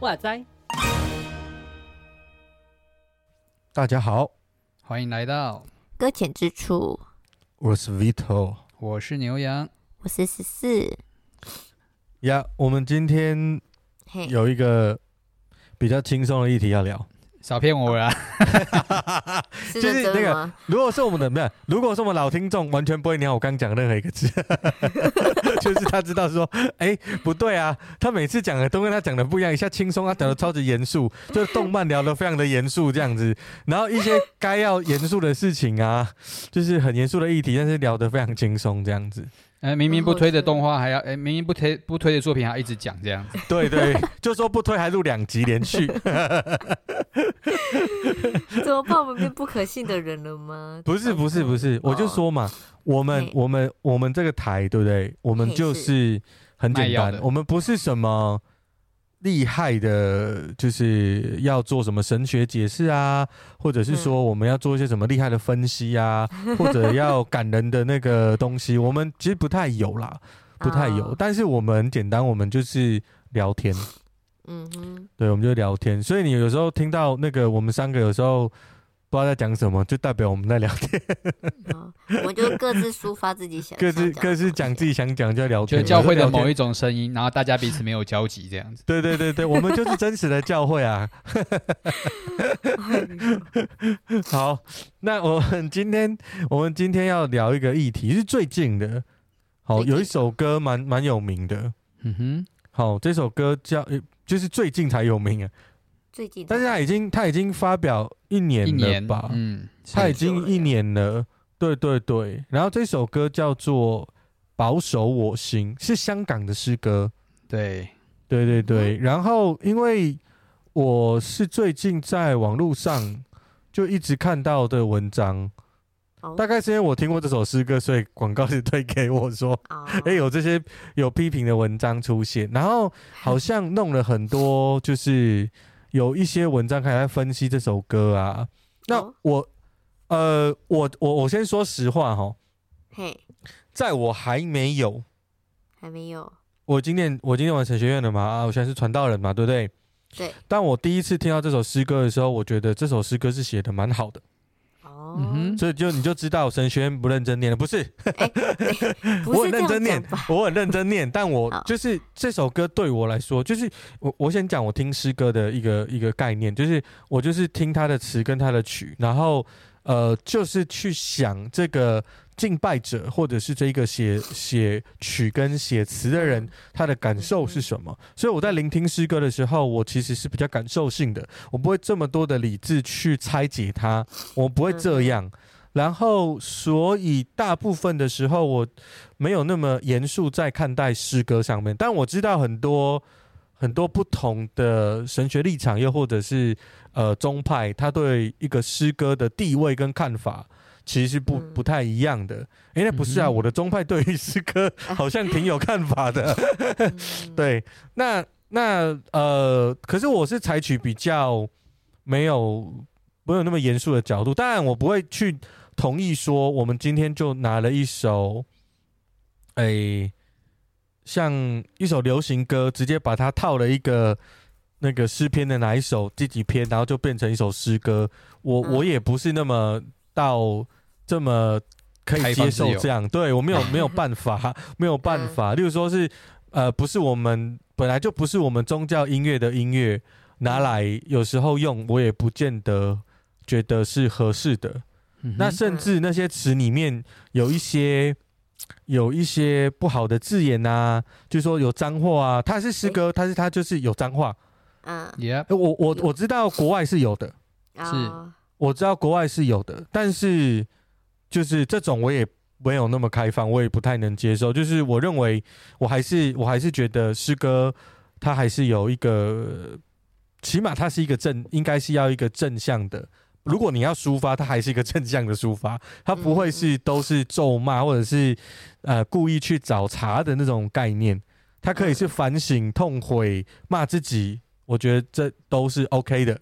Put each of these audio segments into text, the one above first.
哇塞！大家好，欢迎来到搁浅之处。我是 Vito，我是牛羊，我是十四。呀，我们今天有一个比较轻松的议题要聊。少骗我啦，就是那个，如果是我们的没有，如果是我们老听众，完全不会鸟我刚讲的任何一个字，就是他知道说，哎、欸，不对啊，他每次讲的都跟他讲的不一样，一下轻松，他讲的超级严肃，就是动漫聊得非常的严肃这样子，然后一些该要严肃的事情啊，就是很严肃的议题，但是聊得非常轻松这样子。哎，明明不推的动画还要哎，明明不推不推的作品还要一直讲这样子。对对，就说不推还录两集连续。怎么办？我们变不可信的人了吗？不是不是不是，我就说嘛，我们我们我们这个台对不对？我们就是很简单，我们不是什么。厉害的，就是要做什么神学解释啊，或者是说我们要做一些什么厉害的分析啊，嗯、或者要感人的那个东西，我们其实不太有啦，不太有。哦、但是我们很简单，我们就是聊天。嗯哼，对，我们就聊天。所以你有时候听到那个我们三个有时候。不知道在讲什么，就代表我们在聊天。哦、我们就各自抒发自己想，各自各自讲自己想讲，就聊天。就教会的某一种声音，然后大家彼此没有交集，这样子。对对对对，我们就是真实的教会啊。好，那我们今天我们今天要聊一个议题，是最近的。好，有一首歌蛮蛮有名的。嗯哼。好，这首歌叫，就是最近才有名啊。最近，但是他已经他已经发表一年了吧？嗯，他已经一年了。对对对，然后这首歌叫做《保守我心》，是香港的诗歌。对对对对，然后因为我是最近在网络上就一直看到的文章，大概是因为我听过这首诗歌，所以广告是推给我说，哎，有这些有批评的文章出现，然后好像弄了很多就是。有一些文章开始在分析这首歌啊，那我，呃，我我我先说实话哈，嘿，在我还没有，还没有，我今年我今年完神学院了嘛啊，我现在是传道人嘛，对不对？对。但我第一次听到这首诗歌的时候，我觉得这首诗歌是写的蛮好的。嗯哼，所以就你就知道神学院不认真念了，不是？我很认真念，我很认真念，但我就是这首歌对我来说，就是我我先讲我听诗歌的一个一个概念，就是我就是听他的词跟他的曲，然后呃，就是去想这个。敬拜者，或者是这一个写写曲跟写词的人，他的感受是什么？所以我在聆听诗歌的时候，我其实是比较感受性的，我不会这么多的理智去拆解它，我不会这样。然后，所以大部分的时候，我没有那么严肃在看待诗歌上面。但我知道很多很多不同的神学立场，又或者是呃宗派，他对一个诗歌的地位跟看法。其实是不不太一样的，哎、欸，那不是啊，嗯、我的宗派对于诗歌好像挺有看法的，对，那那呃，可是我是采取比较没有没有那么严肃的角度，当然我不会去同意说我们今天就拿了一首，哎、欸，像一首流行歌，直接把它套了一个那个诗篇的哪一首第几篇，然后就变成一首诗歌，我我也不是那么。到这么可以接受这样，对我没有没有办法，没有办法。例如说是，呃，不是我们本来就不是我们宗教音乐的音乐拿来有时候用，我也不见得觉得是合适的。那甚至那些词里面有一些有一些不好的字眼啊，就是说有脏话啊，它是诗歌，它是它就是有脏话。嗯，我我我知道国外是有的，是。我知道国外是有的，但是就是这种我也没有那么开放，我也不太能接受。就是我认为，我还是我还是觉得诗歌它还是有一个，起码它是一个正，应该是要一个正向的。如果你要抒发，它还是一个正向的抒发，它不会是都是咒骂或者是呃故意去找茬的那种概念。它可以是反省、痛悔、骂自己。我觉得这都是 OK 的。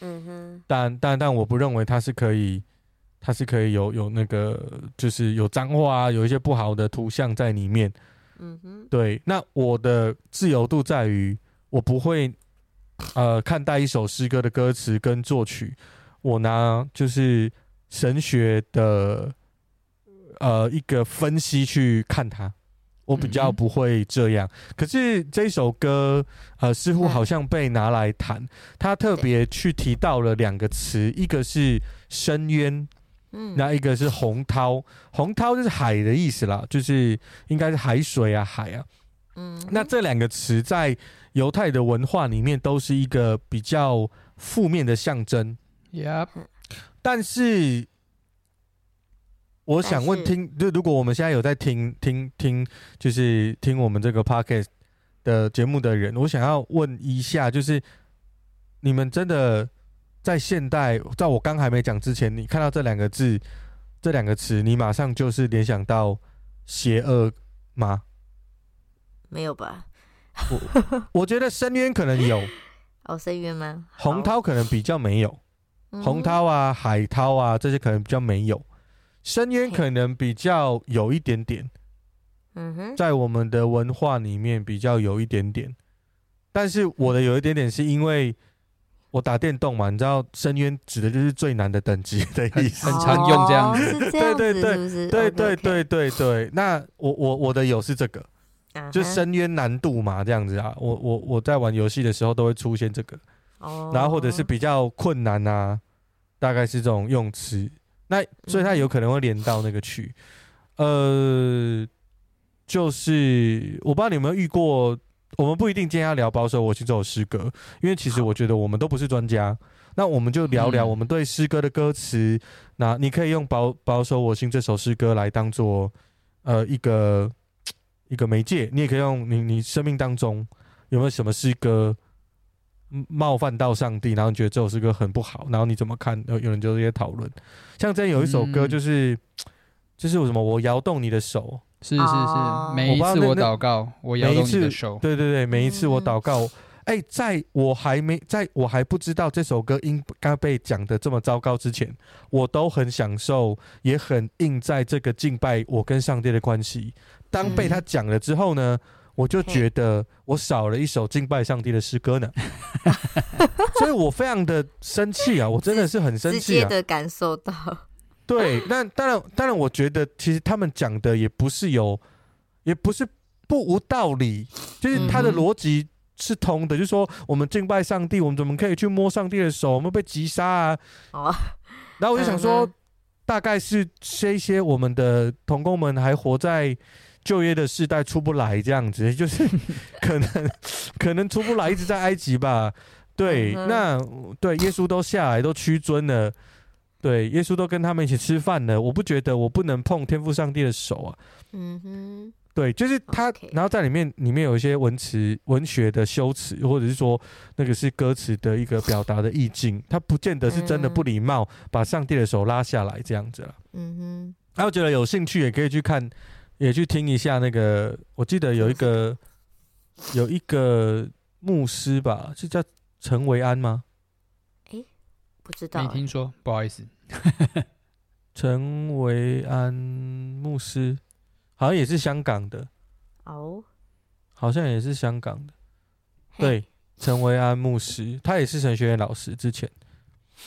嗯哼，但但但我不认为它是可以，它是可以有有那个，就是有脏话啊，有一些不好的图像在里面。嗯哼，对。那我的自由度在于，我不会呃看待一首诗歌的歌词跟作曲，我拿就是神学的呃一个分析去看它。我比较不会这样，可是这首歌，呃，似乎好像被拿来弹。他特别去提到了两个词，一个是深渊，嗯，那一个是洪涛。洪涛就是海的意思啦，就是应该是海水啊，海啊。嗯，那这两个词在犹太的文化里面都是一个比较负面的象征。Yep，但是。我想问听，就如果我们现在有在听听听，就是听我们这个 podcast 的节目的人，我想要问一下，就是你们真的在现代，在我刚还没讲之前，你看到这两个字、这两个词，你马上就是联想到邪恶吗？没有吧？我我觉得深渊可能有，哦，深渊吗？洪涛可能比较没有，洪涛啊、海涛啊这些可能比较没有。深渊可能比较有一点点，嗯哼，在我们的文化里面比较有一点点，但是我的有一点点是因为我打电动嘛，你知道深渊指的就是最难的等级的意思，很常用这样子，对对对，对对对对对。那我我我的有是这个，就深渊难度嘛，这样子啊，我我我在玩游戏的时候都会出现这个，然后或者是比较困难啊，大概是这种用词。那所以它有可能会连到那个曲，呃，就是我不知道你有没有遇过，我们不一定今天要聊保守我心这首诗歌，因为其实我觉得我们都不是专家，那我们就聊聊我们对诗歌的歌词。那你可以用保保守我心这首诗歌来当做呃一个一个媒介，你也可以用你你生命当中有没有什么诗歌？冒犯到上帝，然后你觉得这首诗歌很不好，然后你怎么看？有有人就这些讨论。像之前有一首歌，就是、嗯、就是什么，我摇动你的手，是是是，每一次我祷告，我摇动你的手，对对对，每一次我祷告，哎、嗯欸，在我还没在我还不知道这首歌应该被讲的这么糟糕之前，我都很享受，也很印在这个敬拜我跟上帝的关系。当被他讲了之后呢？嗯我就觉得我少了一首敬拜上帝的诗歌呢，所以我非常的生气啊！我真的是很生气啊！直接的感受到，对，那当然，当然，我觉得其实他们讲的也不是有，也不是不无道理，就是他的逻辑是通的。就是说，我们敬拜上帝，我们怎么可以去摸上帝的手？我们被击杀啊！然后我就想说，大概是这些我们的童工们还活在。旧约的世代出不来，这样子 就是可能 可能出不来，一直在埃及吧。对，那对耶稣都下来都屈尊了，对耶稣都跟他们一起吃饭了。我不觉得我不能碰天赋上帝的手啊。嗯哼，对，就是他，然后在里面里面有一些文词文学的修辞，或者是说那个是歌词的一个表达的意境，他不见得是真的不礼貌，把上帝的手拉下来这样子了。嗯哼，然后觉得有兴趣也可以去看。也去听一下那个，我记得有一个有一个牧师吧，是叫陈维安吗？哎，不知道，没听说，不好意思。陈维安牧师好像也是香港的哦，好像也是香港的。对，陈维安牧师，他也是神学院老师之前。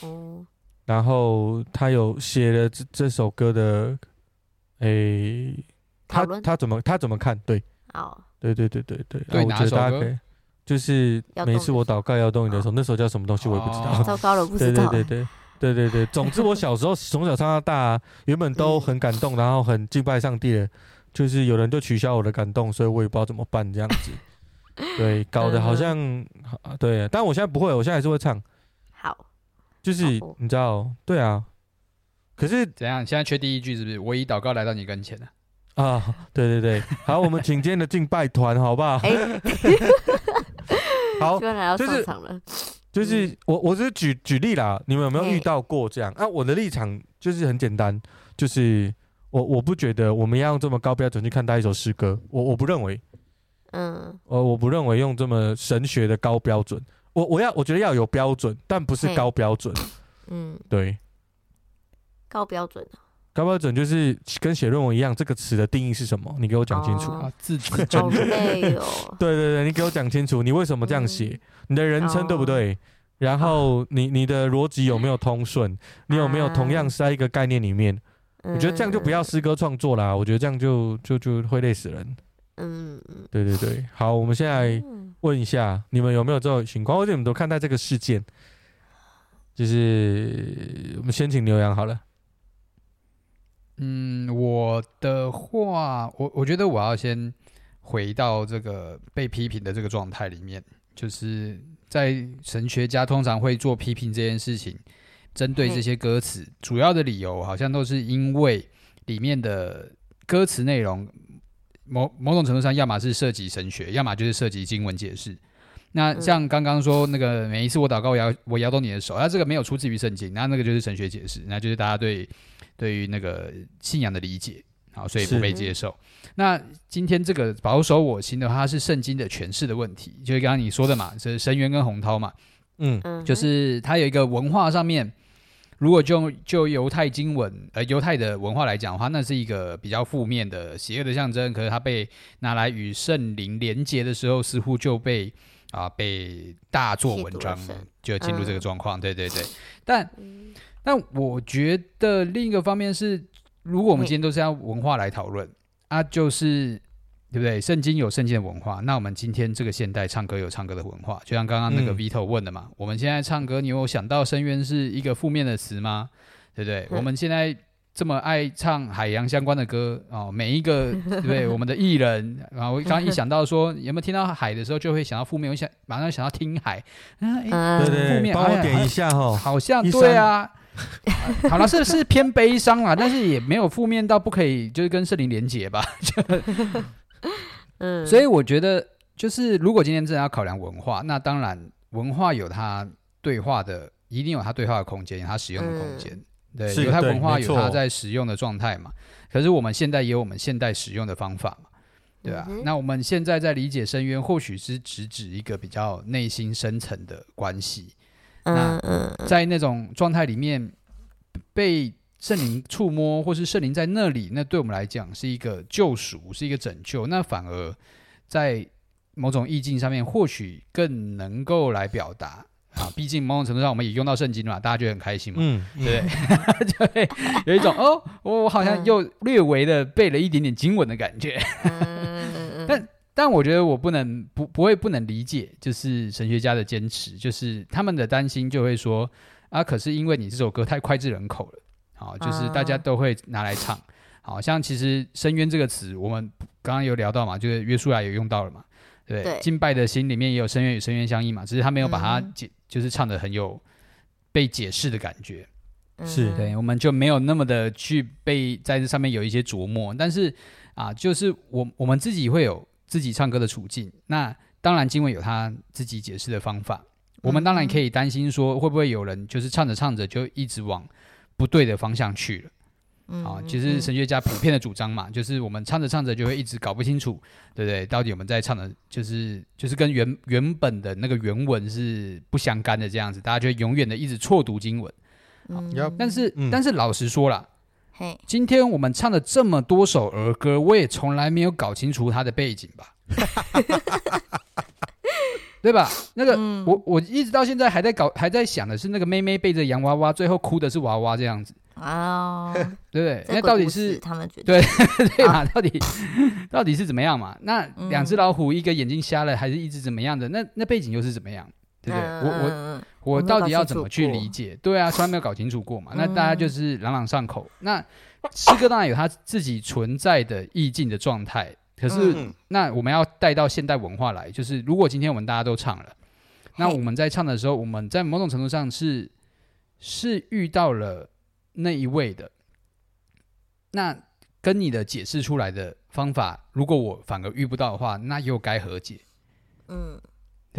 哦，然后他有写了这这首歌的，诶。他他怎么他怎么看？对，哦，对对对对对，对，我觉得大家可以，就是每次我祷告要动你的时候，那时候叫什么东西我也不知道，糟糕了，不知道。对对对对对对对，总之我小时候从小唱到大，原本都很感动，然后很敬拜上帝的，就是有人就取消我的感动，所以我也不知道怎么办这样子。对，搞得好像对，但我现在不会，我现在还是会唱。好，就是你知道，对啊。可是怎样？现在缺第一句是不是？我以祷告来到你跟前了。啊，对对对，好，我们请今天的敬拜团，好不好？欸、好，就是就是我，我是举举例啦，你们有没有遇到过这样？啊，我的立场就是很简单，就是我我不觉得我们要用这么高标准去看待一首诗歌，我我不认为，嗯，我我不认为用这么神学的高标准，我我要我觉得要有标准，但不是高标准。嗯，对，高标准高标准就是跟写论文一样，这个词的定义是什么？你给我讲清楚。啊，字字正确。对对对，你给我讲清楚，你为什么这样写？你的人称对不对？然后你你的逻辑有没有通顺？你有没有同样是在一个概念里面？我觉得这样就不要诗歌创作啦，我觉得这样就就就会累死人。嗯，对对对，好，我们现在问一下，你们有没有这种情况？或者你们都看待这个事件？就是我们先请刘洋好了。嗯，我的话，我我觉得我要先回到这个被批评的这个状态里面，就是在神学家通常会做批评这件事情，针对这些歌词，主要的理由好像都是因为里面的歌词内容。某某种程度上，要么是涉及神学，要么就是涉及经文解释。那像刚刚说那个，每一次我祷告，我摇我摇动你的手，那这个没有出自于圣经，那那个就是神学解释，那就是大家对对于那个信仰的理解，好，所以不被接受。那今天这个保守我心的话，它是圣经的诠释的问题，就是刚刚你说的嘛，是神渊跟洪涛嘛，嗯，就是它有一个文化上面。如果就就犹太经文，呃，犹太的文化来讲的话，那是一个比较负面的、邪恶的象征。可是它被拿来与圣灵连接的时候，似乎就被啊被大做文章，就进入这个状况。嗯、对对对，但但我觉得另一个方面是，如果我们今天都是要文化来讨论，啊，就是。对不对？圣经有圣经的文化，那我们今天这个现代唱歌有唱歌的文化，就像刚刚那个 Vito 问的嘛。嗯、我们现在唱歌，你有想到深渊是一个负面的词吗？对不对？嗯、我们现在这么爱唱海洋相关的歌哦，每一个 对不对？我们的艺人，然后刚刚一想到说有没有听到海的时候，就会想到负面，我想马上想到听海，啊，对对，负面，帮我点一下哈，好像对啊。好了，是是偏悲伤啦，但是也没有负面到不可以，就是跟圣灵连结吧。嗯，所以我觉得，就是如果今天真的要考量文化，那当然文化有它对话的，一定有它对话的空间，有它使用的空间。嗯、对，犹太文化有它在使用的状态嘛。可是我们现在也有我们现代使用的方法嘛，对吧？嗯、那我们现在在理解深渊，或许是直指一个比较内心深层的关系。嗯、那在那种状态里面被。圣灵触摸，或是圣灵在那里，那对我们来讲是一个救赎，是一个拯救。那反而在某种意境上面，或许更能够来表达啊。毕竟某种程度上，我们也用到圣经了嘛，大家就很开心嘛，嗯，对 不对？就会有一种哦，我好像又略微的背了一点点经文的感觉。但但我觉得我不能不不会不能理解，就是神学家的坚持，就是他们的担心就会说啊，可是因为你这首歌太脍炙人口了。好，就是大家都会拿来唱。好像其实“深渊”这个词，我们刚刚有聊到嘛，就是约书亚有用到了嘛，对，对敬拜的心里面也有“深渊”与“深渊”相依嘛，只是他没有把它解，嗯、就是唱的很有被解释的感觉。是对，我们就没有那么的去被在这上面有一些琢磨。但是啊，就是我我们自己会有自己唱歌的处境。那当然，经文有他自己解释的方法。我们当然可以担心说，会不会有人就是唱着唱着就一直往。不对的方向去了，嗯、啊，其实神学家普遍的主张嘛，就是我们唱着唱着就会一直搞不清楚，对不对？到底我们在唱的，就是就是跟原原本的那个原文是不相干的这样子，大家就永远的一直错读经文。嗯、但是、嗯、但是老实说了，嘿今天我们唱了这么多首儿歌，我也从来没有搞清楚它的背景吧。对吧？那个，嗯、我我一直到现在还在搞，还在想的是那个妹妹背着洋娃娃，最后哭的是娃娃这样子。哦，对不对？那到底是他们觉得对 对嘛？到底到底是怎么样嘛？那两只老虎，一个眼睛瞎了，还是一只怎么样的？那那背景又是怎么样？对不对？嗯、我我我到底要怎么去理解？对啊，从来没有搞清楚过嘛。那大家就是朗朗上口。那诗歌当然有它自己存在的意境的状态。可是，嗯、那我们要带到现代文化来，就是如果今天我们大家都唱了，那我们在唱的时候，我们在某种程度上是是遇到了那一位的，那跟你的解释出来的方法，如果我反而遇不到的话，那又该何解？嗯，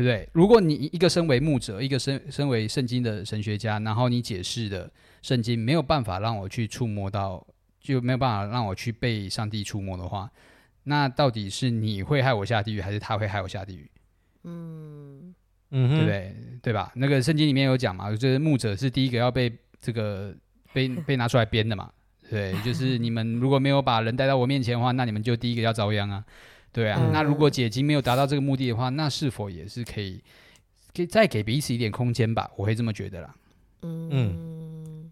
对不对？如果你一个身为牧者，一个身身为圣经的神学家，然后你解释的圣经没有办法让我去触摸到，就没有办法让我去被上帝触摸的话。那到底是你会害我下地狱，还是他会害我下地狱？嗯嗯，对不对？对吧？那个圣经里面有讲嘛，就是牧者是第一个要被这个被被拿出来编的嘛。对，就是你们如果没有把人带到我面前的话，那你们就第一个要遭殃啊。对啊，嗯、那如果解经没有达到这个目的的话，那是否也是可以给再给彼此一点空间吧？我会这么觉得啦。嗯，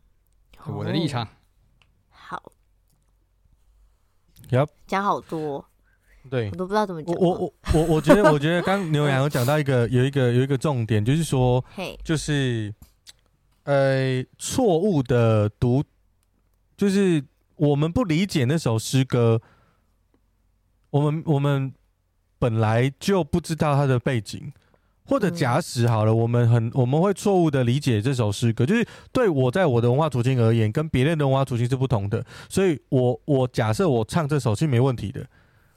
我的立场。好。要讲好多。对，我都不知道怎么讲。我我我我觉得，我觉得刚牛羊有讲到一个有一个有一个重点，就是说，就是呃错误的读。就是我们不理解那首诗歌，我们我们本来就不知道它的背景，或者假使好了，我们很我们会错误的理解这首诗歌。就是对我在我的文化处境而言，跟别人的文化处境是不同的，所以我我假设我唱这首是没问题的，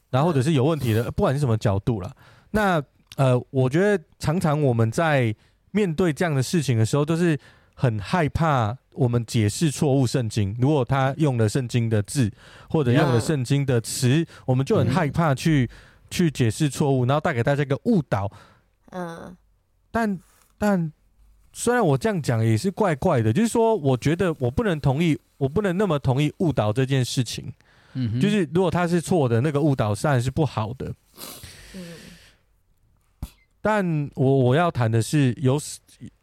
然后或者是有问题的，不管是什么角度啦。那呃，我觉得常常我们在面对这样的事情的时候，都是很害怕。我们解释错误圣经，如果他用了圣经的字或者用了圣经的词，我们就很害怕去去解释错误，然后带给大家一个误导。嗯，但但虽然我这样讲也是怪怪的，就是说，我觉得我不能同意，我不能那么同意误导这件事情。嗯，就是如果他是错的，那个误导当然是不好的。嗯，但我我要谈的是有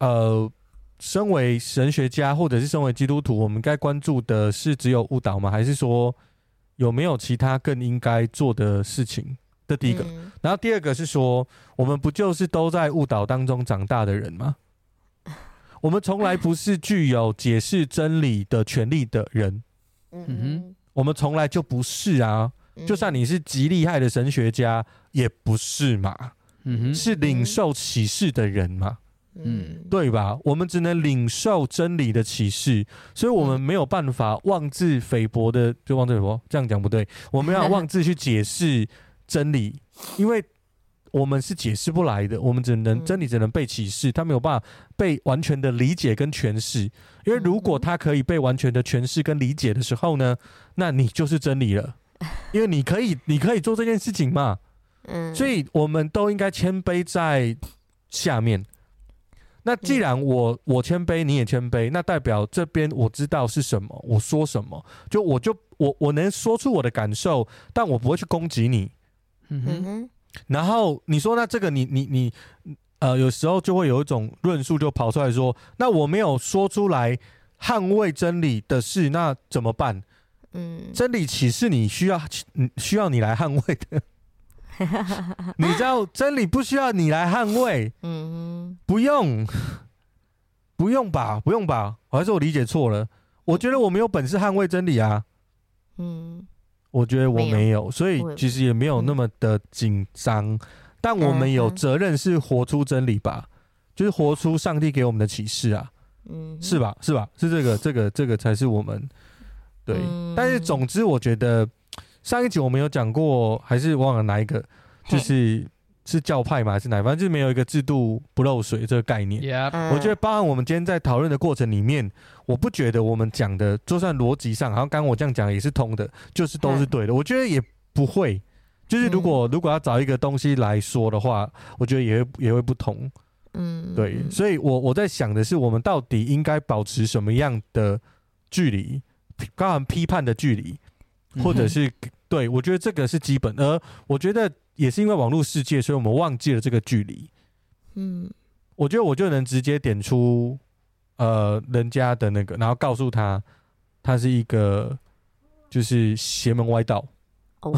呃。身为神学家，或者是身为基督徒，我们该关注的是只有误导吗？还是说有没有其他更应该做的事情？这第一个，嗯、然后第二个是说，我们不就是都在误导当中长大的人吗？我们从来不是具有解释真理的权利的人。嗯哼，我们从来就不是啊。就算你是极厉害的神学家，也不是嘛。嗯哼，是领受启示的人嘛。嗯，对吧？我们只能领受真理的启示，所以我们没有办法妄自菲薄的，就妄自菲薄，这样讲不对。我们要妄自去解释真理，因为我们是解释不来的。我们只能真理只能被启示，它没有办法被完全的理解跟诠释。因为如果它可以被完全的诠释跟理解的时候呢，那你就是真理了，因为你可以，你可以做这件事情嘛。嗯，所以我们都应该谦卑在下面。那既然我我谦卑，你也谦卑，那代表这边我知道是什么，我说什么，就我就我我能说出我的感受，但我不会去攻击你。嗯哼。然后你说那这个你你你呃，有时候就会有一种论述就跑出来说，那我没有说出来捍卫真理的事，那怎么办？嗯，真理岂是你需要需要你来捍卫的？你知道真理不需要你来捍卫，嗯，不用，不用吧，不用吧，还是我理解错了？我觉得我没有本事捍卫真理啊，嗯，我觉得我没有，所以其实也没有那么的紧张。但我们有责任是活出真理吧，就是活出上帝给我们的启示啊，嗯，是吧？是吧？是这个，这个，这个才是我们对。但是总之，我觉得。上一集我们有讲过，还是忘了哪一个，就是是教派嘛，还是哪？反正就是没有一个制度不漏水这个概念。我觉得，包含我们今天在讨论的过程里面，我不觉得我们讲的，就算逻辑上，好像刚刚我这样讲也是通的，就是都是对的。我觉得也不会，就是如果如果要找一个东西来说的话，我觉得也会也会不同。嗯，对，所以我我在想的是，我们到底应该保持什么样的距离，包含批判的距离，或者是。对，我觉得这个是基本，而我觉得也是因为网络世界，所以我们忘记了这个距离。嗯，我觉得我就能直接点出，呃，人家的那个，然后告诉他，他是一个就是邪门歪道。哦，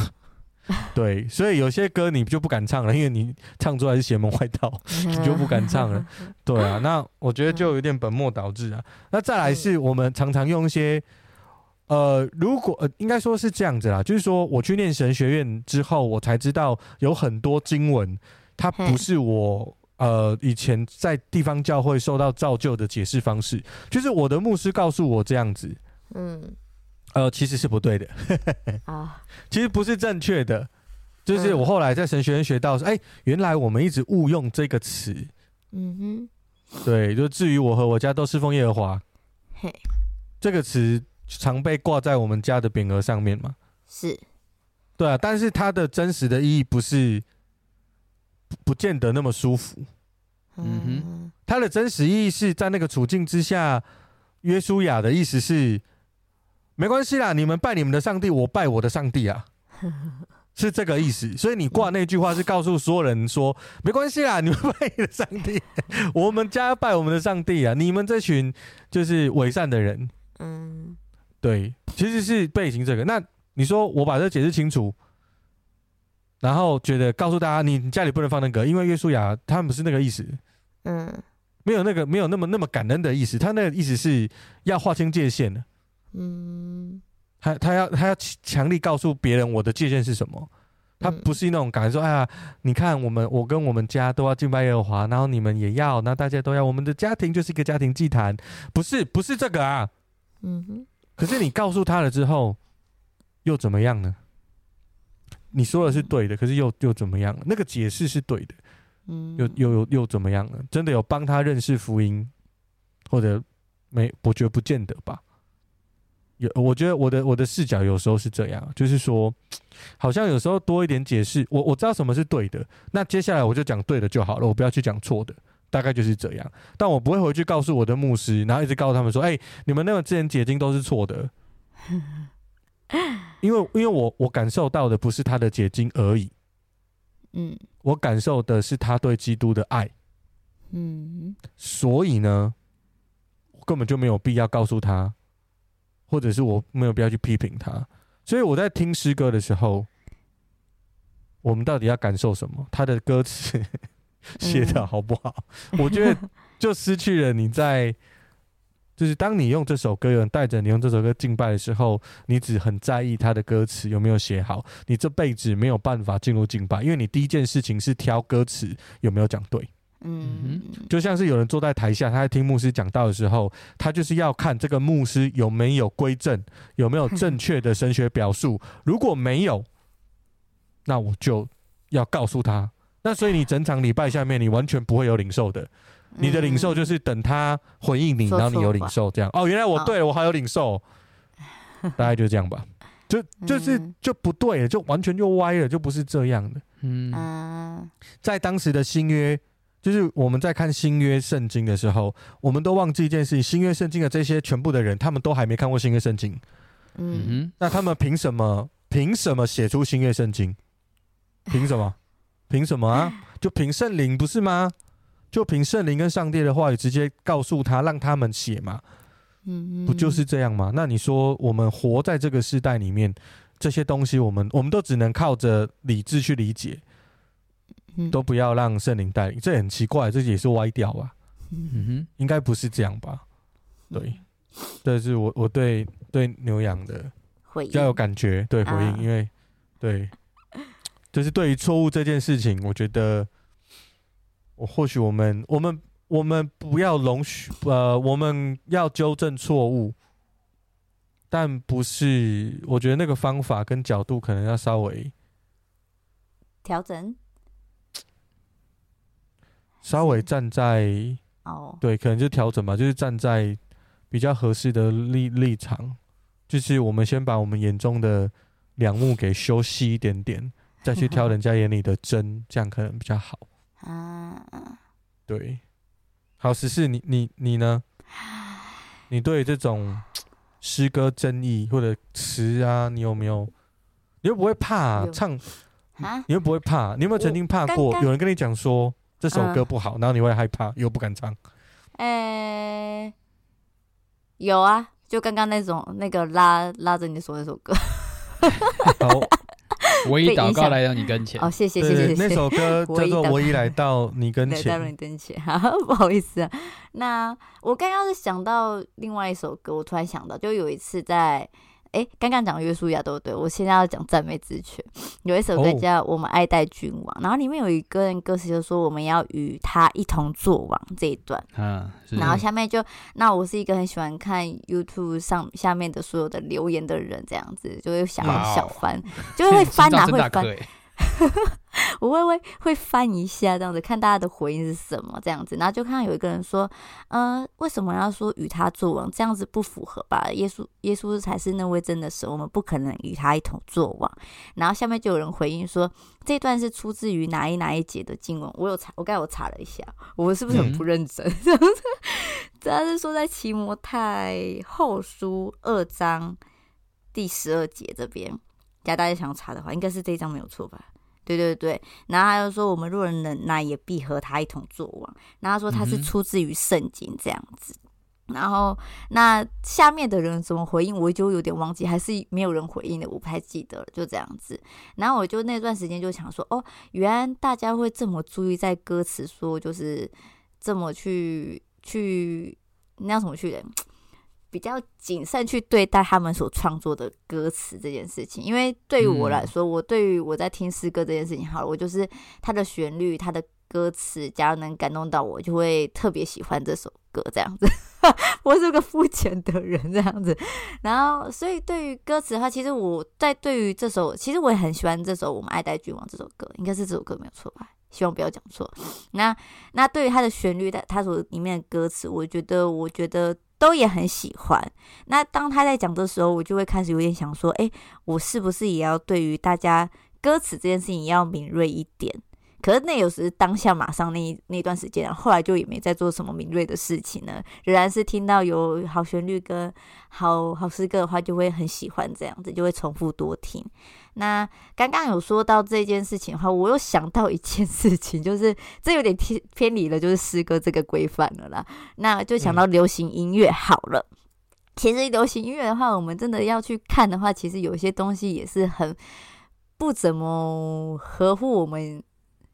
对，所以有些歌你就不敢唱了，因为你唱出来是邪门歪道，你就不敢唱了。对啊，那我觉得就有点本末倒置啊。那再来是我们常常用一些。呃，如果呃，应该说是这样子啦，就是说我去念神学院之后，我才知道有很多经文，它不是我呃以前在地方教会受到造就的解释方式，就是我的牧师告诉我这样子，嗯，呃，其实是不对的，啊，其实不是正确的，就是我后来在神学院学到说，哎、欸，原来我们一直误用这个词，嗯哼，对，就至于我和我家都是奉耶和华，嘿，这个词。常被挂在我们家的匾额上面嘛？是，对啊，但是它的真实的意义不是，不见得那么舒服。嗯哼，它的真实意义是在那个处境之下，约书亚的意思是没关系啦，你们拜你们的上帝，我拜我的上帝啊，是这个意思。所以你挂那句话是告诉所有人说，没关系啦，你们拜你的上帝，我们家拜我们的上帝啊，你们这群就是伪善的人。嗯，对，其实是背景这个。那你说我把这解释清楚。然后觉得告诉大家，你家里不能放那个，因为约书亚他们不是那个意思，嗯，没有那个没有那么那么感恩的意思，他那个意思是要划清界限的，嗯，他他要他要强力告诉别人我的界限是什么，他不是那种感觉说，哎呀，你看我们我跟我们家都要敬拜耶和华，然后你们也要，那大家都要，我们的家庭就是一个家庭祭坛，不是不是这个啊，嗯哼，可是你告诉他了之后，又怎么样呢？你说的是对的，可是又又怎么样？那个解释是对的，嗯，又又又又怎么样了？真的有帮他认识福音，或者没？我觉得不见得吧。有，我觉得我的我的视角有时候是这样，就是说，好像有时候多一点解释，我我知道什么是对的，那接下来我就讲对的就好了，我不要去讲错的，大概就是这样。但我不会回去告诉我的牧师，然后一直告诉他们说：“哎，你们那个之前解经都是错的。” 因为，因为我我感受到的不是他的解经而已，嗯，我感受的是他对基督的爱，嗯，所以呢，我根本就没有必要告诉他，或者是我没有必要去批评他。所以我在听诗歌的时候，我们到底要感受什么？他的歌词 写的好不好？我觉得就失去了你在。就是当你用这首歌，有人带着你用这首歌敬拜的时候，你只很在意他的歌词有没有写好，你这辈子没有办法进入敬拜，因为你第一件事情是挑歌词有没有讲对。嗯，就像是有人坐在台下，他在听牧师讲道的时候，他就是要看这个牧师有没有归正，有没有正确的神学表述，如果没有，那我就要告诉他。那所以你整场礼拜下面，你完全不会有领受的。你的领受就是等他回应你，然后你有领受这样。哦，原来我对了，我还有领受，大概就这样吧。就就是就不对了，就完全就歪了，就不是这样的。嗯，在当时的新约，就是我们在看新约圣经的时候，我们都忘记一件事情：新约圣经的这些全部的人，他们都还没看过新约圣经。嗯哼，那他们凭什么？凭什么写出新约圣经？凭什么？凭什么啊？就凭圣灵不是吗？就凭圣灵跟上帝的话语，直接告诉他，让他们写嘛，嗯，不就是这样吗？那你说，我们活在这个时代里面，这些东西，我们我们都只能靠着理智去理解，都不要让圣灵带领，这很奇怪，这也是歪掉啊。嗯哼，应该不是这样吧？对，这是我我对对牛羊的比较有感觉，对回应，因为对，就是对于错误这件事情，我觉得。我或许我们我们我们不要容许呃，我们要纠正错误，但不是，我觉得那个方法跟角度可能要稍微调整，稍微站在哦，对，可能就调整吧，就是站在比较合适的立立场，就是我们先把我们眼中的两目给修细一点点，再去挑人家眼里的针，这样可能比较好。啊，对，好，十四，你你你呢？你对这种诗歌争议或者词啊，你有没有？你又不会怕、啊、唱？你又不会怕？你有没有曾经怕过？有人跟你讲说这首歌不好，然后你会害怕，又不敢唱？呃、欸，有啊，就刚刚那种那个拉拉着你的手那首歌。好。唯一祷告来到你跟前。哦，谢谢谢谢谢谢。那首歌 叫做《我已来到你跟前》。来到你跟前，好，不好意思啊。那我刚刚是想到另外一首歌，我突然想到，就有一次在。哎，刚刚讲约书亚对不对？我现在要讲赞美之泉。有一首歌叫《我们爱戴君王》，然后里面有一个人歌词就说：“我们要与他一同做王”这一段。嗯，然后下面就那我是一个很喜欢看 YouTube 上下面的所有的留言的人，这样子就会想要小翻，就会翻哪会翻。我会会会翻一下这样子，看大家的回应是什么这样子，然后就看到有一个人说，呃，为什么要说与他作王？这样子不符合吧？耶稣耶稣才是那位真的神，我们不可能与他一同作王。然后下面就有人回应说，这段是出自于哪一哪一节的经文？我有查，我刚才我查了一下，我是不是很不认真？这样子，他是说在提摩太后书二章第十二节这边。假如大家想要查的话，应该是这一章没有错吧？对对对，然后他就说，我们若人忍耐，也必和他一同作王。然后他说他是出自于圣经这样子。嗯、然后那下面的人怎么回应，我就有点忘记，还是没有人回应的，我不太记得了，就这样子。然后我就那段时间就想说，哦，原来大家会这么注意在歌词，说就是这么去去那要怎么去的。比较谨慎去对待他们所创作的歌词这件事情，因为对于我来说，我对于我在听诗歌这件事情，好了，我就是它的旋律、它的歌词，假如能感动到我，就会特别喜欢这首歌这样子。我是个肤浅的人这样子，然后所以对于歌词的话，其实我在对于这首，其实我也很喜欢这首《我们爱戴君王》这首歌，应该是这首歌没有错吧？希望不要讲错。那那对于它的旋律它，它所里面的歌词，我觉得，我觉得。都也很喜欢。那当他在讲的时候，我就会开始有点想说，哎，我是不是也要对于大家歌词这件事情要敏锐一点？可是那有时当下马上那一那段时间，后来就也没再做什么敏锐的事情了。仍然是听到有好旋律跟好好诗歌的话，就会很喜欢这样子，就会重复多听。那刚刚有说到这件事情的话，我又想到一件事情，就是这有点偏偏离了，就是诗歌这个规范了啦。那就想到流行音乐好了。其实流行音乐的话，我们真的要去看的话，其实有些东西也是很不怎么合乎我们。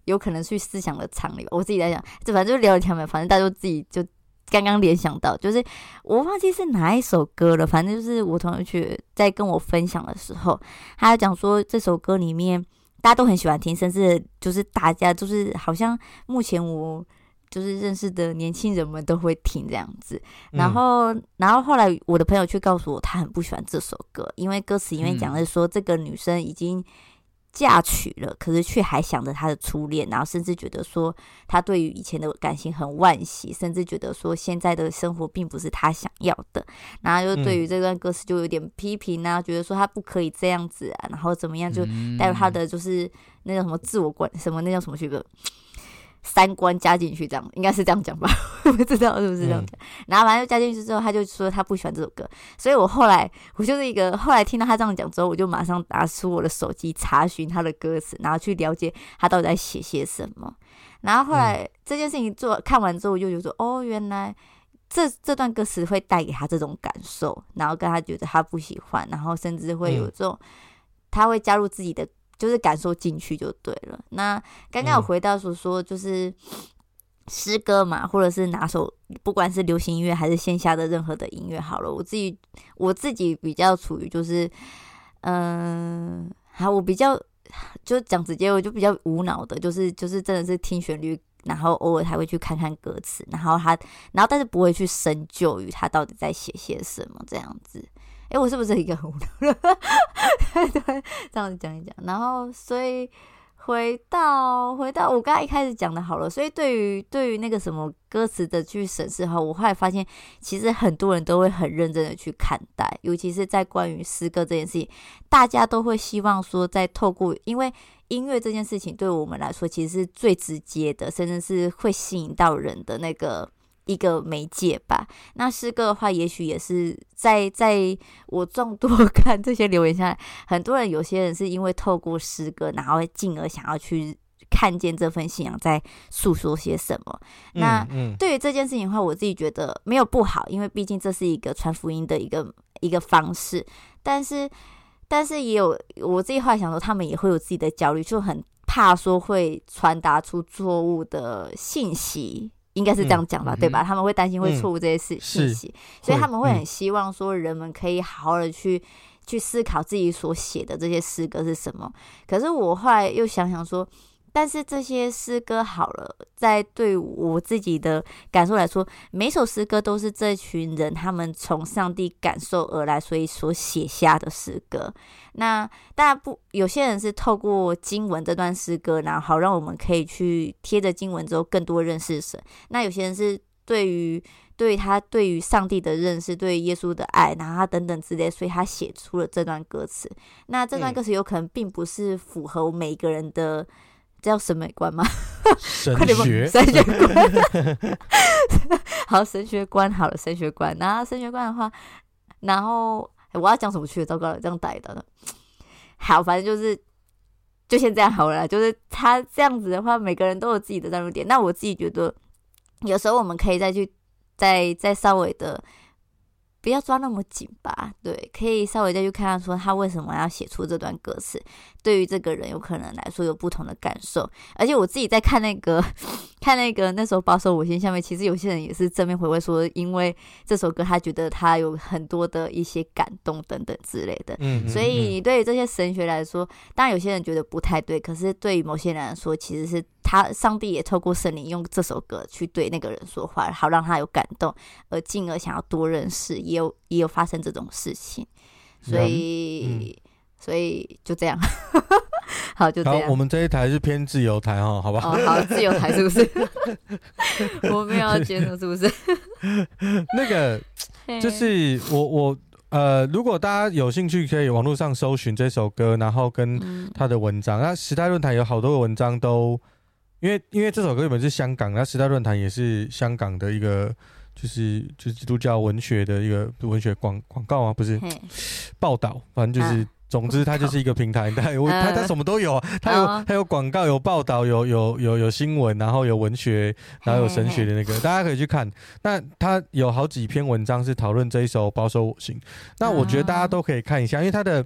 有可能去思想的常理，我自己在想，这反正就聊一天嘛，反正大家都自己就刚刚联想到，就是我忘记是哪一首歌了，反正就是我同学去在跟我分享的时候，他讲说这首歌里面大家都很喜欢听，甚至就是大家就是好像目前我就是认识的年轻人们都会听这样子，然后然后后来我的朋友却告诉我，他很不喜欢这首歌，因为歌词里面讲的是说这个女生已经。嫁娶了，可是却还想着他的初恋，然后甚至觉得说他对于以前的感情很惋惜，甚至觉得说现在的生活并不是他想要的，然后就对于这段歌词就有点批评啊，嗯、觉得说他不可以这样子啊，然后怎么样就带入他的就是那叫什么自我观什么那叫什么去个。三观加进去，这样应该是这样讲吧？我不知道是不是这样讲。嗯、然后反正就加进去之后，他就说他不喜欢这首歌。所以我后来我就是一个后来听到他这样讲之后，我就马上拿出我的手机查询他的歌词，然后去了解他到底在写些什么。然后后来、嗯、这件事情做看完之后，我就觉得哦，原来这这段歌词会带给他这种感受，然后跟他觉得他不喜欢，然后甚至会有这种、嗯、他会加入自己的。就是感受进去就对了。那刚刚有回到所说，就是诗歌嘛，或者是哪首，不管是流行音乐还是线下的任何的音乐，好了，我自己我自己比较处于就是，嗯，好，我比较就讲直接，我就比较无脑的，就是就是真的是听旋律，然后偶尔还会去看看歌词，然后他，然后但是不会去深究于他到底在写些什么这样子。哎，我是不是一个很无聊？的 对，这样子讲一讲，然后所以回到回到我刚才一开始讲的好了，所以对于对于那个什么歌词的去审视哈，我后来发现其实很多人都会很认真的去看待，尤其是在关于诗歌这件事情，大家都会希望说，在透过因为音乐这件事情对我们来说其实是最直接的，甚至是会吸引到人的那个。一个媒介吧。那诗歌的话，也许也是在在我众多看这些留言下来，很多人有些人是因为透过诗歌，然后进而想要去看见这份信仰在诉说些什么。嗯、那对于这件事情的话，我自己觉得没有不好，因为毕竟这是一个传福音的一个一个方式。但是，但是也有我自己后来想说，他们也会有自己的焦虑，就很怕说会传达出错误的信息。应该是这样讲吧，嗯、对吧？他们会担心会错误这些事信息，嗯、所以他们会很希望说人们可以好好的去、嗯、去思考自己所写的这些诗歌是什么。可是我后来又想想说，但是这些诗歌好了，在对我自己的感受来说，每首诗歌都是这群人他们从上帝感受而来，所以所写下的诗歌。那大家不，有些人是透过经文这段诗歌，然后好让我们可以去贴着经文之后更多认识神。那有些人是对于对于他对于上帝的认识，对于耶稣的爱，然后他等等之类，所以他写出了这段歌词。那这段歌词有可能并不是符合每一个人的，嗯、叫审美观吗？神 学，神学观。好，神学观好了，神学观。然后神学观的话，然后。我要讲什么去？糟糕了，这样带的。好，反正就是，就先这样好了。就是他这样子的话，每个人都有自己的站入点。那我自己觉得，有时候我们可以再去，再再稍微的。不要抓那么紧吧，对，可以稍微再去看看，说他为什么要写出这段歌词，对于这个人有可能来说有不同的感受。而且我自己在看那个看那个那时候保守我心下面，其实有些人也是正面回馈说，因为这首歌他觉得他有很多的一些感动等等之类的。嗯，所以你对于这些神学来说，当然有些人觉得不太对，可是对于某些人来说，其实是。他上帝也透过圣灵用这首歌去对那个人说话，好让他有感动，而进而想要多认识，也有也有发生这种事情，所以、嗯嗯、所以就这样，好就这样。我们这一台是偏自由台哈，好不好？哦，好，自由台是不是？我没有要接受，是不是？那个就是我我呃，如果大家有兴趣，可以网络上搜寻这首歌，然后跟他的文章。那、嗯、时代论坛有好多个文章都。因为因为这首歌原本是香港，那时代论坛也是香港的一个，就是就是基督教文学的一个文学广广告啊，不是报道，反正就是，啊、总之它就是一个平台，它有它它什么都有啊，它有它有广告，有报道，有有有有新闻，然后有文学，然后有神学的那个，大家可以去看。那它有好几篇文章是讨论这一首保守我心，那我觉得大家都可以看一下，因为它的。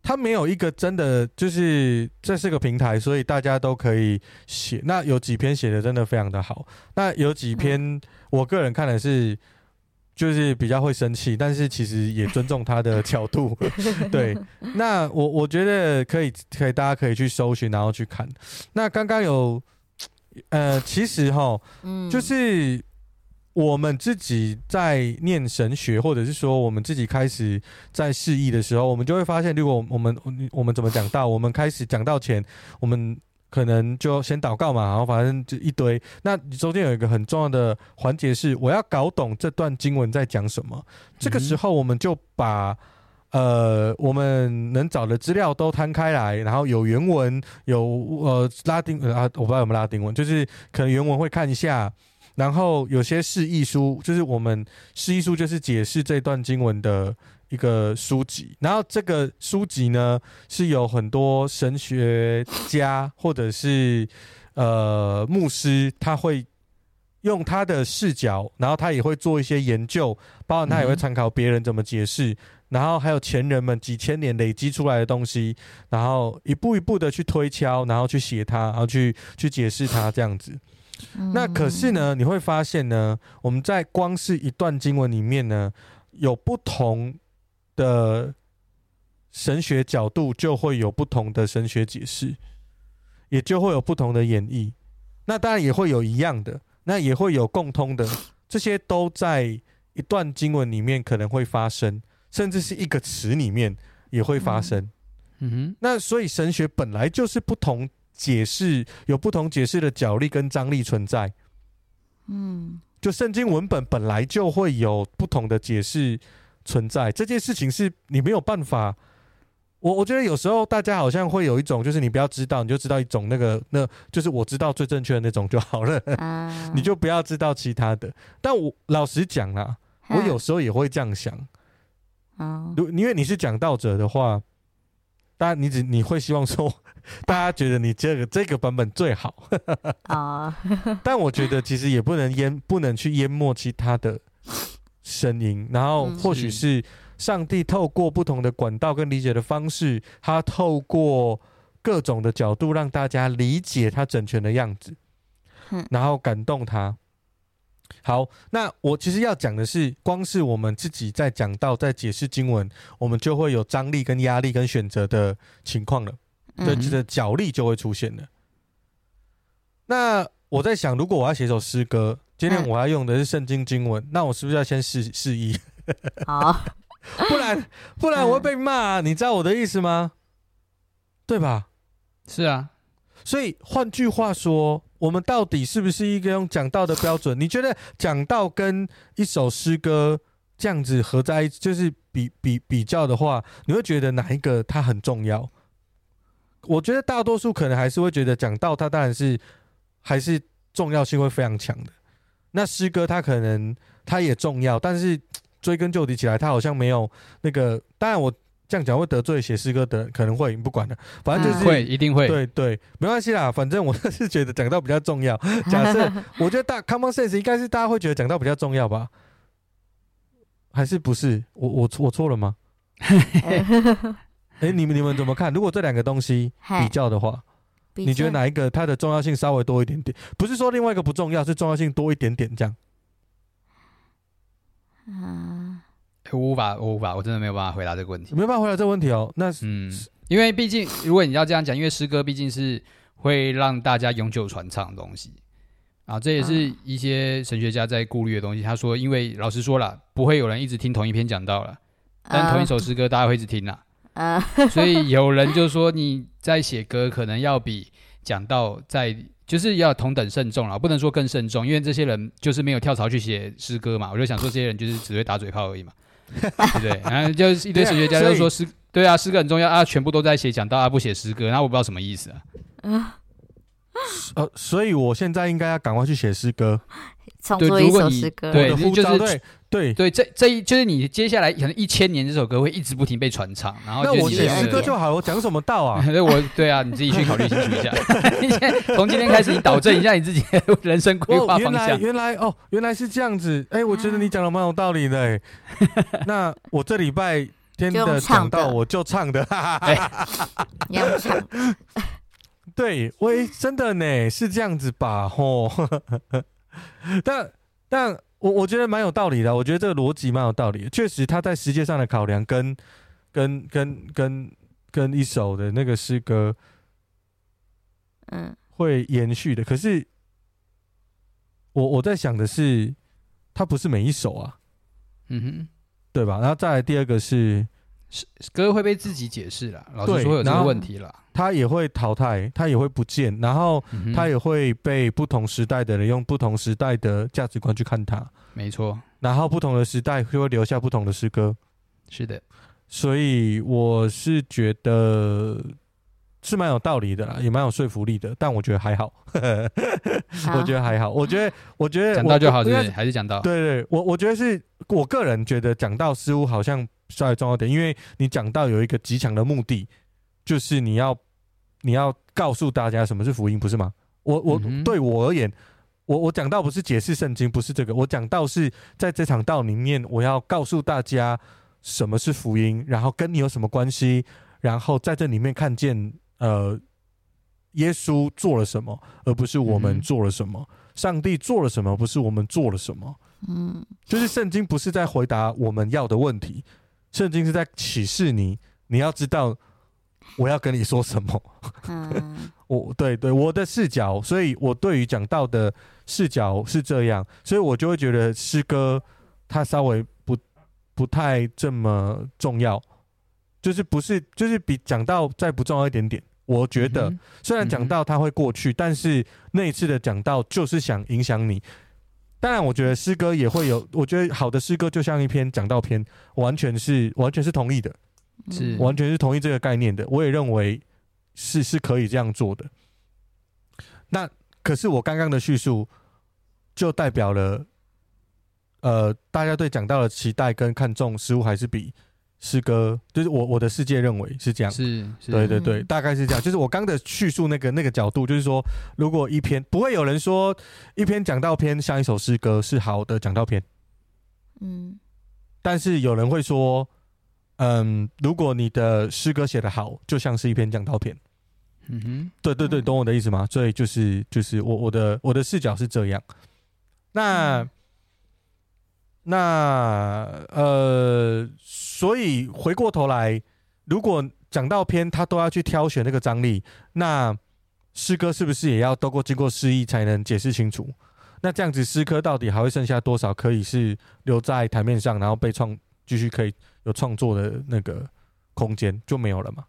它没有一个真的，就是这是个平台，所以大家都可以写。那有几篇写的真的非常的好，那有几篇我个人看的是，就是比较会生气，但是其实也尊重他的角度。对，那我我觉得可以，可以大家可以去搜寻，然后去看。那刚刚有，呃，其实哈，嗯，就是。我们自己在念神学，或者是说我们自己开始在释义的时候，我们就会发现，如果我们我们怎么讲到，我们开始讲到前，我们可能就先祷告嘛，然后反正就一堆。那中间有一个很重要的环节是，我要搞懂这段经文在讲什么。这个时候，我们就把呃我们能找的资料都摊开来，然后有原文，有呃拉丁啊，我不知道有没有拉丁文，就是可能原文会看一下。然后有些释义书，就是我们释义书，就是解释这段经文的一个书籍。然后这个书籍呢，是有很多神学家或者是呃牧师，他会用他的视角，然后他也会做一些研究，包括他也会参考别人怎么解释，然后还有前人们几千年累积出来的东西，然后一步一步的去推敲，然后去写它，然后去去解释它，这样子。那可是呢，你会发现呢，我们在光是一段经文里面呢，有不同的神学角度，就会有不同的神学解释，也就会有不同的演绎。那当然也会有一样的，那也会有共通的，这些都在一段经文里面可能会发生，甚至是一个词里面也会发生。嗯哼，那所以神学本来就是不同。解释有不同解释的角力跟张力存在，嗯，就圣经文本本来就会有不同的解释存在，这件事情是你没有办法。我我觉得有时候大家好像会有一种，就是你不要知道，你就知道一种那个，那就是我知道最正确的那种就好了，啊、你就不要知道其他的。但我老实讲啦，我有时候也会这样想，啊，如因为你是讲道者的话，当然你只你会希望说。大家觉得你这个这个版本最好啊，但我觉得其实也不能淹，不能去淹没其他的声音。然后或许是上帝透过不同的管道跟理解的方式，他透过各种的角度让大家理解他整全的样子，然后感动他。好，那我其实要讲的是，光是我们自己在讲到、在解释经文，我们就会有张力、跟压力、跟选择的情况了。的的角力就会出现了，那我在想，如果我要写首诗歌，今天我要用的是圣经经文，嗯、那我是不是要先试试一？好，不然不然我会被骂、啊，嗯、你知道我的意思吗？对吧？是啊，所以换句话说，我们到底是不是一个用讲道的标准？你觉得讲道跟一首诗歌这样子合在一起，就是比比比较的话，你会觉得哪一个它很重要？我觉得大多数可能还是会觉得讲道它当然是还是重要性会非常强的。那诗歌它可能它也重要，但是 追根究底起来，它好像没有那个。当然我这样讲会得罪写诗歌的人，可能会不管了，反正就是会一定会。对对，没关系啦，反正我 是觉得讲到比较重要。假设我觉得大 common sense 应该是大家会觉得讲到比较重要吧？还是不是？我我我错了吗？哎、欸，你们你们怎么看？如果这两个东西比较的话，你觉得哪一个它的重要性稍微多一点点？不是说另外一个不重要，是重要性多一点点这样。嗯，我无法，我无法，我真的没有办法回答这个问题，没有办法回答这个问题哦。那是嗯，因为毕竟如果你要这样讲，因为诗歌毕竟是会让大家永久传唱的东西啊，这也是一些神学家在顾虑的东西。他说，因为老实说了，不会有人一直听同一篇讲道了，但同一首诗歌大家会一直听啦。啊，所以有人就说你在写歌可能要比讲到在，就是要同等慎重了，不能说更慎重，因为这些人就是没有跳槽去写诗歌嘛。我就想说，这些人就是只会打嘴炮而已嘛，对不对？然后就是一堆史学家就说诗，对啊，诗歌很重要啊，全部都在写讲到啊，不写诗歌，那我不知道什么意思啊。呃，所以我现在应该要赶快去写诗歌。对，如果你对，就是对对对，这这一就是你接下来可能一千年这首歌会一直不停被传唱，然后那我写诗歌就好，我讲什么道啊？对，我对啊，你自己去考虑清楚一下。从今天开始，你导正一下你自己的人生规划方向。原来哦，原来是这样子。哎，我觉得你讲的蛮有道理的。哎，那我这礼拜天的讲到我就唱的，你要唱。对，喂，真的呢，是这样子吧？吼。但但我我觉得蛮有道理的，我觉得这个逻辑蛮有道理的。确实，他在时间上的考量跟跟跟跟跟一首的那个诗歌，嗯，会延续的。可是我我在想的是，它不是每一首啊，嗯哼，对吧？然后再来第二个是。是歌会被自己解释了，老师说有这个问题了。他也会淘汰，他也会不见，然后他也会被不同时代的人用不同时代的价值观去看他。没错，然后不同的时代就会留下不同的诗歌。是的，所以我是觉得是蛮有道理的啦，也蛮有说服力的。但我觉得还好，我觉得还好。我觉得，我觉得讲到就好，是不是？还是讲到？对对，我我觉得是我个人觉得讲到似乎好像。稍微重要点，因为你讲到有一个极强的目的，就是你要你要告诉大家什么是福音，不是吗？我我、嗯、对我而言，我我讲到不是解释圣经，不是这个，我讲到是在这场道里面，我要告诉大家什么是福音，然后跟你有什么关系，然后在这里面看见呃耶稣做了什么，而不是我们做了什么；嗯、上帝做了什么，不是我们做了什么。嗯，就是圣经不是在回答我们要的问题。圣经是在启示你，你要知道我要跟你说什么。嗯，我对对我的视角，所以我对于讲道的视角是这样，所以我就会觉得诗歌它稍微不不太这么重要，就是不是就是比讲道再不重要一点点。我觉得虽然讲道它会过去，但是那一次的讲道就是想影响你。当然，我觉得诗歌也会有。我觉得好的诗歌就像一篇讲道篇，完全是完全是同意的，是完全是同意这个概念的。我也认为是是可以这样做的。那可是我刚刚的叙述就代表了，呃，大家对讲到的期待跟看重似乎还是比。诗歌就是我我的世界认为是这样，是，是对对对，大概是这样。就是我刚的叙述那个那个角度，就是说，如果一篇不会有人说一篇讲道篇像一首诗歌是好的讲道篇，嗯，但是有人会说，嗯，如果你的诗歌写得好，就像是一篇讲道片，嗯哼，对对对，懂我的意思吗？所以就是就是我我的我的视角是这样，那。嗯那呃，所以回过头来，如果讲道篇他都要去挑选那个张力，那诗歌是不是也要透过经过诗意才能解释清楚？那这样子诗歌到底还会剩下多少可以是留在台面上，然后被创继续可以有创作的那个空间就没有了嘛？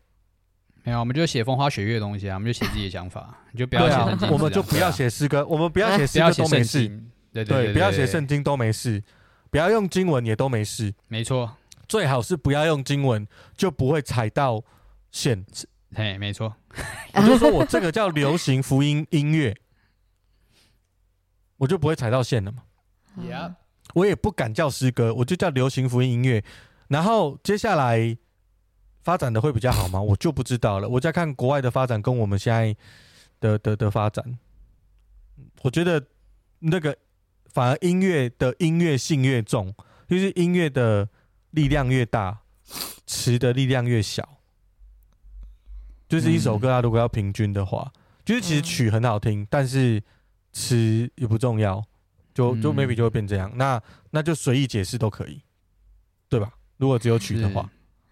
没有，我们就写风花雪月的东西啊，我们就写自己的想法，你就不要写圣经、啊，我们就不要写诗歌，我们不要写诗歌都没事，对对，对，对，对，不要写圣经都没事，不要用经文也都没事，没错，最好是不要用经文，就不会踩到线，嘿，没错，我就说我这个叫流行福音音乐，我就不会踩到线了嘛，Yeah. 我也不敢叫诗歌，我就叫流行福音音乐，然后接下来。发展的会比较好吗？我就不知道了。我在看国外的发展跟我们现在的的的发展，我觉得那个反而音乐的音乐性越重，就是音乐的力量越大，词的力量越小。就是一首歌，它如果要平均的话，就是其实曲很好听，但是词也不重要，就就 maybe 就会变这样。那那就随意解释都可以，对吧？如果只有曲的话。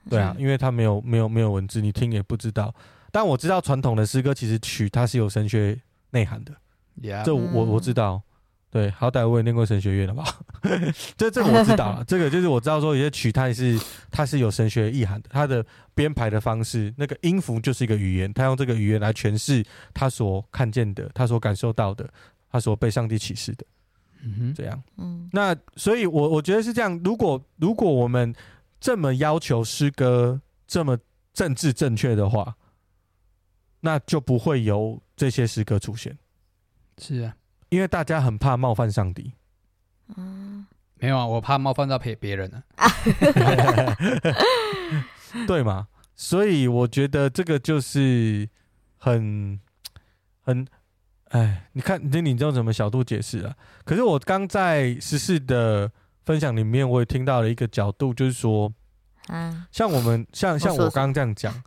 对啊，因为它没有没有没有文字，你听也不知道。但我知道传统的诗歌其实曲它是有神学内涵的，Yeah. 这我我知道。对，好歹我也念过神学院了吧？这这个我知道了，这个就是我知道说有些曲它也是它是有神学意涵的，它的编排的方式，那个音符就是一个语言，它用这个语言来诠释他所看见的，他所感受到的，他所被上帝启示的。嗯哼，这样。嗯，那所以我，我我觉得是这样。如果如果我们这么要求诗歌这么政治正确的话，那就不会有这些诗歌出现。是啊，因为大家很怕冒犯上帝。嗯，没有啊，我怕冒犯到别别人呢。对嘛？所以我觉得这个就是很很，哎，你看，你你用什么角度解释啊？可是我刚在十四的。分享里面我也听到了一个角度，就是说，嗯，像我们像像我刚刚这样讲，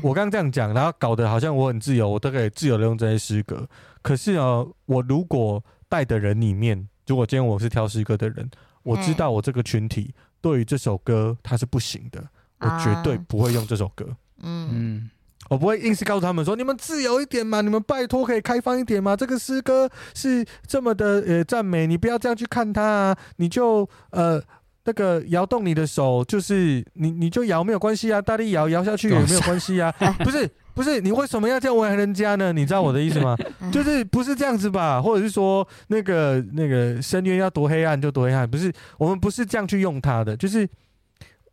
我刚刚这样讲，然后搞得好像我很自由，我都可以自由的用这些诗歌。可是呢，我如果带的人里面，如果今天我是挑诗歌的人，我知道我这个群体对于这首歌它是不行的，我绝对不会用这首歌。嗯嗯。我不会硬是告诉他们说，你们自由一点嘛，你们拜托可以开放一点嘛。这个诗歌是这么的呃赞美，你不要这样去看它啊。你就呃那个摇动你的手，就是你你就摇没有关系啊，大力摇摇下去也没有关系啊。不是不是，你为什么要这样为难人家呢？你知道我的意思吗？就是不是这样子吧？或者是说那个那个深渊要多黑暗就多黑暗？不是，我们不是这样去用它的。就是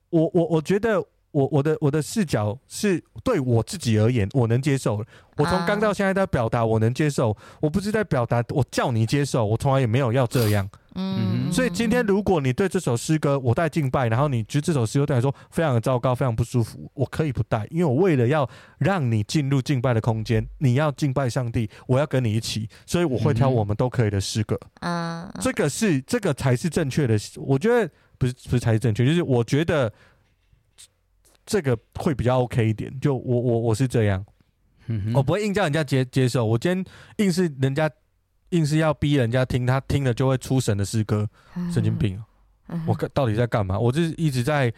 我我我觉得。我我的我的视角是对我自己而言，我能接受。我从刚到现在在表达，我能接受。我不是在表达，我叫你接受。我从来也没有要这样。嗯。所以今天如果你对这首诗歌我带敬拜，然后你觉得这首诗歌对你来说非常的糟糕，非常不舒服，我可以不带，因为我为了要让你进入敬拜的空间，你要敬拜上帝，我要跟你一起，所以我会挑我们都可以的诗歌。嗯。这个是这个才是正确的。我觉得不是不是才是正确，就是我觉得。这个会比较 OK 一点，就我我我是这样，嗯、我不会硬叫人家接接受。我今天硬是人家硬是要逼人家听，他听了就会出神的诗歌，神经病！我到底在干嘛？我就是一直在，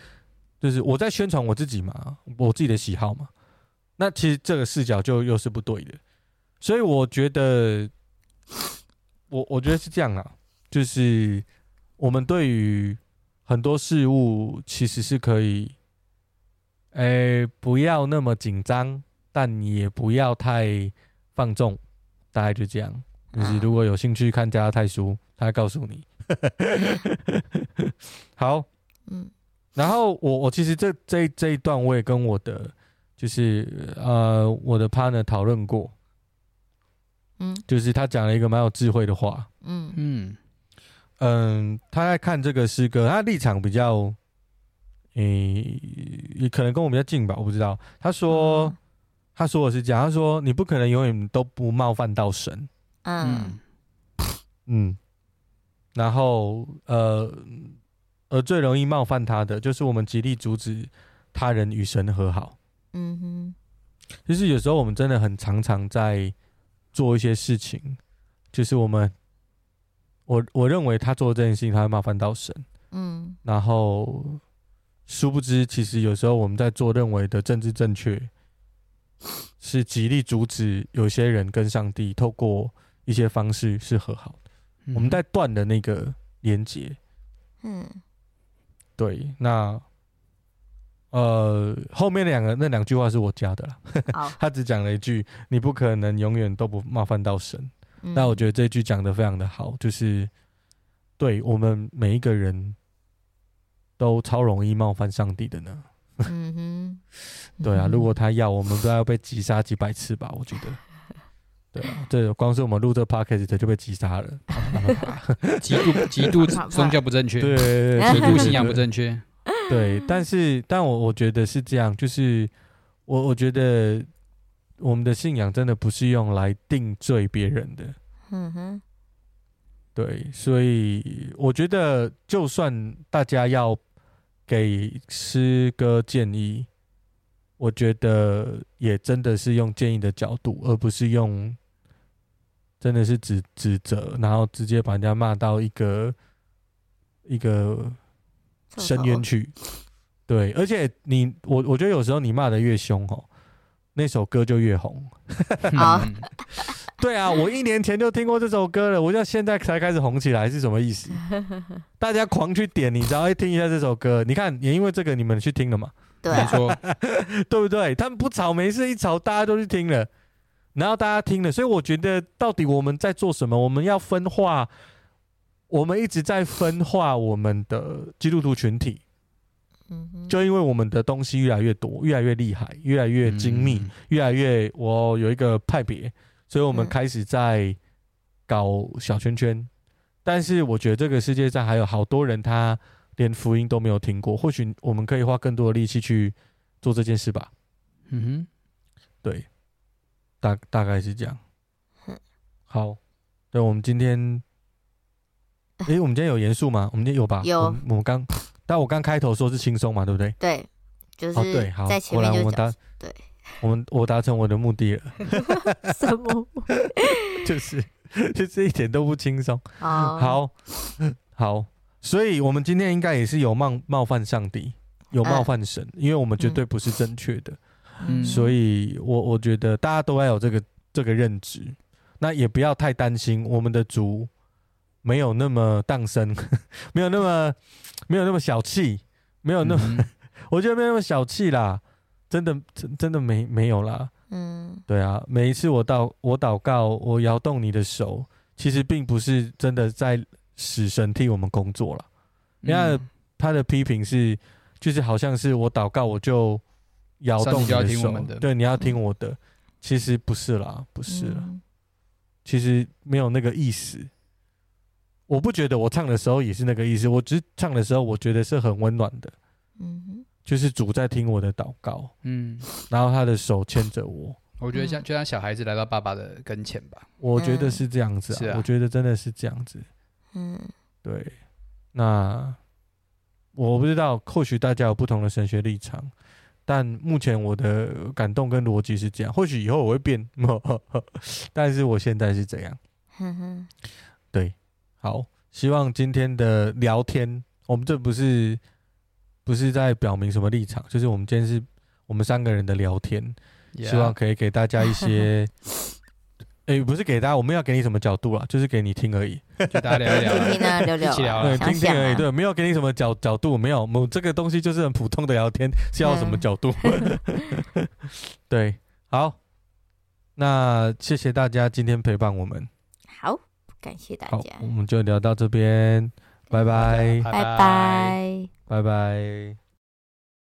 就是我在宣传我自己嘛，我自己的喜好嘛。那其实这个视角就又是不对的，所以我觉得，我我觉得是这样啊，就是我们对于很多事物其实是可以。诶、欸，不要那么紧张，但也不要太放纵，大概就这样。就是如果有兴趣看加拉太书，他会告诉你。好，嗯，然后我我其实这这这一段我也跟我的就是呃我的 partner 讨论过，嗯，就是他讲了一个蛮有智慧的话，嗯。嗯。嗯，他在看这个诗歌，他立场比较。诶，也可能跟我比较近吧，我不知道。他说，嗯、他说我是这样，他说你不可能永远都不冒犯到神。嗯嗯，然后呃，而最容易冒犯他的，就是我们极力阻止他人与神和好。嗯哼，就是有时候我们真的很常常在做一些事情，就是我们，我我认为他做这件事情，他会冒犯到神。嗯，然后。殊不知，其实有时候我们在做认为的政治正确，是极力阻止有些人跟上帝透过一些方式是和好的。嗯、我们在断的那个连接，嗯，对，那呃后面两个那两句话是我加的啦，他只讲了一句：“你不可能永远都不冒犯到神。嗯”那我觉得这句讲得非常的好，就是对我们每一个人都超容易冒犯上帝的呢。嗯哼，对啊，如果他要，我们都要被击杀几百次吧？我觉得，对啊，这光是我们录这 podcast 就被击杀了，极度极度 宗教不正确，对，极度信仰不正确，对。但是，但我我觉得是这样，就是我我觉得我们的信仰真的不是用来定罪别人的，嗯哼，对，所以我觉得就算大家要。给诗歌建议，我觉得也真的是用建议的角度，而不是用真的是指指责，然后直接把人家骂到一个一个深渊去。对，而且你我我觉得有时候你骂的越凶哦，那首歌就越红。对啊，我一年前就听过这首歌了，我就现在才开始红起来，是什么意思？大家狂去点，你只要听一下这首歌，你看也因为这个你们去听了嘛？对啊，没错，对不对？他们不吵没事，一吵大家都去听了，然后大家听了，所以我觉得到底我们在做什么？我们要分化，我们一直在分化我们的基督徒群体。就因为我们的东西越来越多，越来越厉害，越来越精密，越来越我有一个派别。所以我们开始在搞小圈圈，但是我觉得这个世界上还有好多人，他连福音都没有听过。或许我们可以花更多的力气去做这件事吧。嗯哼，对，大大概是这样。好，对，我们今天，诶，我们今天有严肃吗？我们今天有吧？有。我们刚，但我刚开头说是轻松嘛，对不对？对，就是对。好，后来我们答对。我们我达成我的目的了，什么？就是 就是一点都不轻松。Oh. 好，好，所以我们今天应该也是有冒冒犯上帝，有冒犯神，呃、因为我们绝对不是正确的。嗯、所以我我觉得大家都要有这个这个认知，那也不要太担心我们的主没有那么当生，没有那么没有那么小气，没有那么，嗯、我觉得没有那么小气啦。真的真真的没没有啦，嗯，对啊，每一次我祷我祷告，我摇动你的手，其实并不是真的在使神替我们工作了。因为他的批评是，就是好像是我祷告我就摇动你的手，对，你要听我的，其实不是啦，不是啦，其实没有那个意思。我不觉得我唱的时候也是那个意思，我只是唱的时候我觉得是很温暖的，嗯哼。就是主在听我的祷告，嗯，然后他的手牵着我，我觉得像就像小孩子来到爸爸的跟前吧，我觉得是这样子啊，是啊，我觉得真的是这样子，嗯，对，那我不知道，或许大家有不同的神学立场，但目前我的感动跟逻辑是这样，或许以后我会变，但是我现在是这样，哼哼，对，好，希望今天的聊天，我们这不是。不是在表明什么立场，就是我们今天是我们三个人的聊天.希望可以给大家一些，哎、欸，不是给大家，我们要给你什么角度啊？就是给你听而已，就大家聊一聊，听听啊，聊聊，一起聊，对，听听而已，对，没有给你什么角角度，没有，我们这个东西就是很普通的聊天，是要什么角度？嗯、对，好，那谢谢大家今天陪伴我们，好，感谢大家，我们就聊到这边。拜拜，拜拜，拜拜。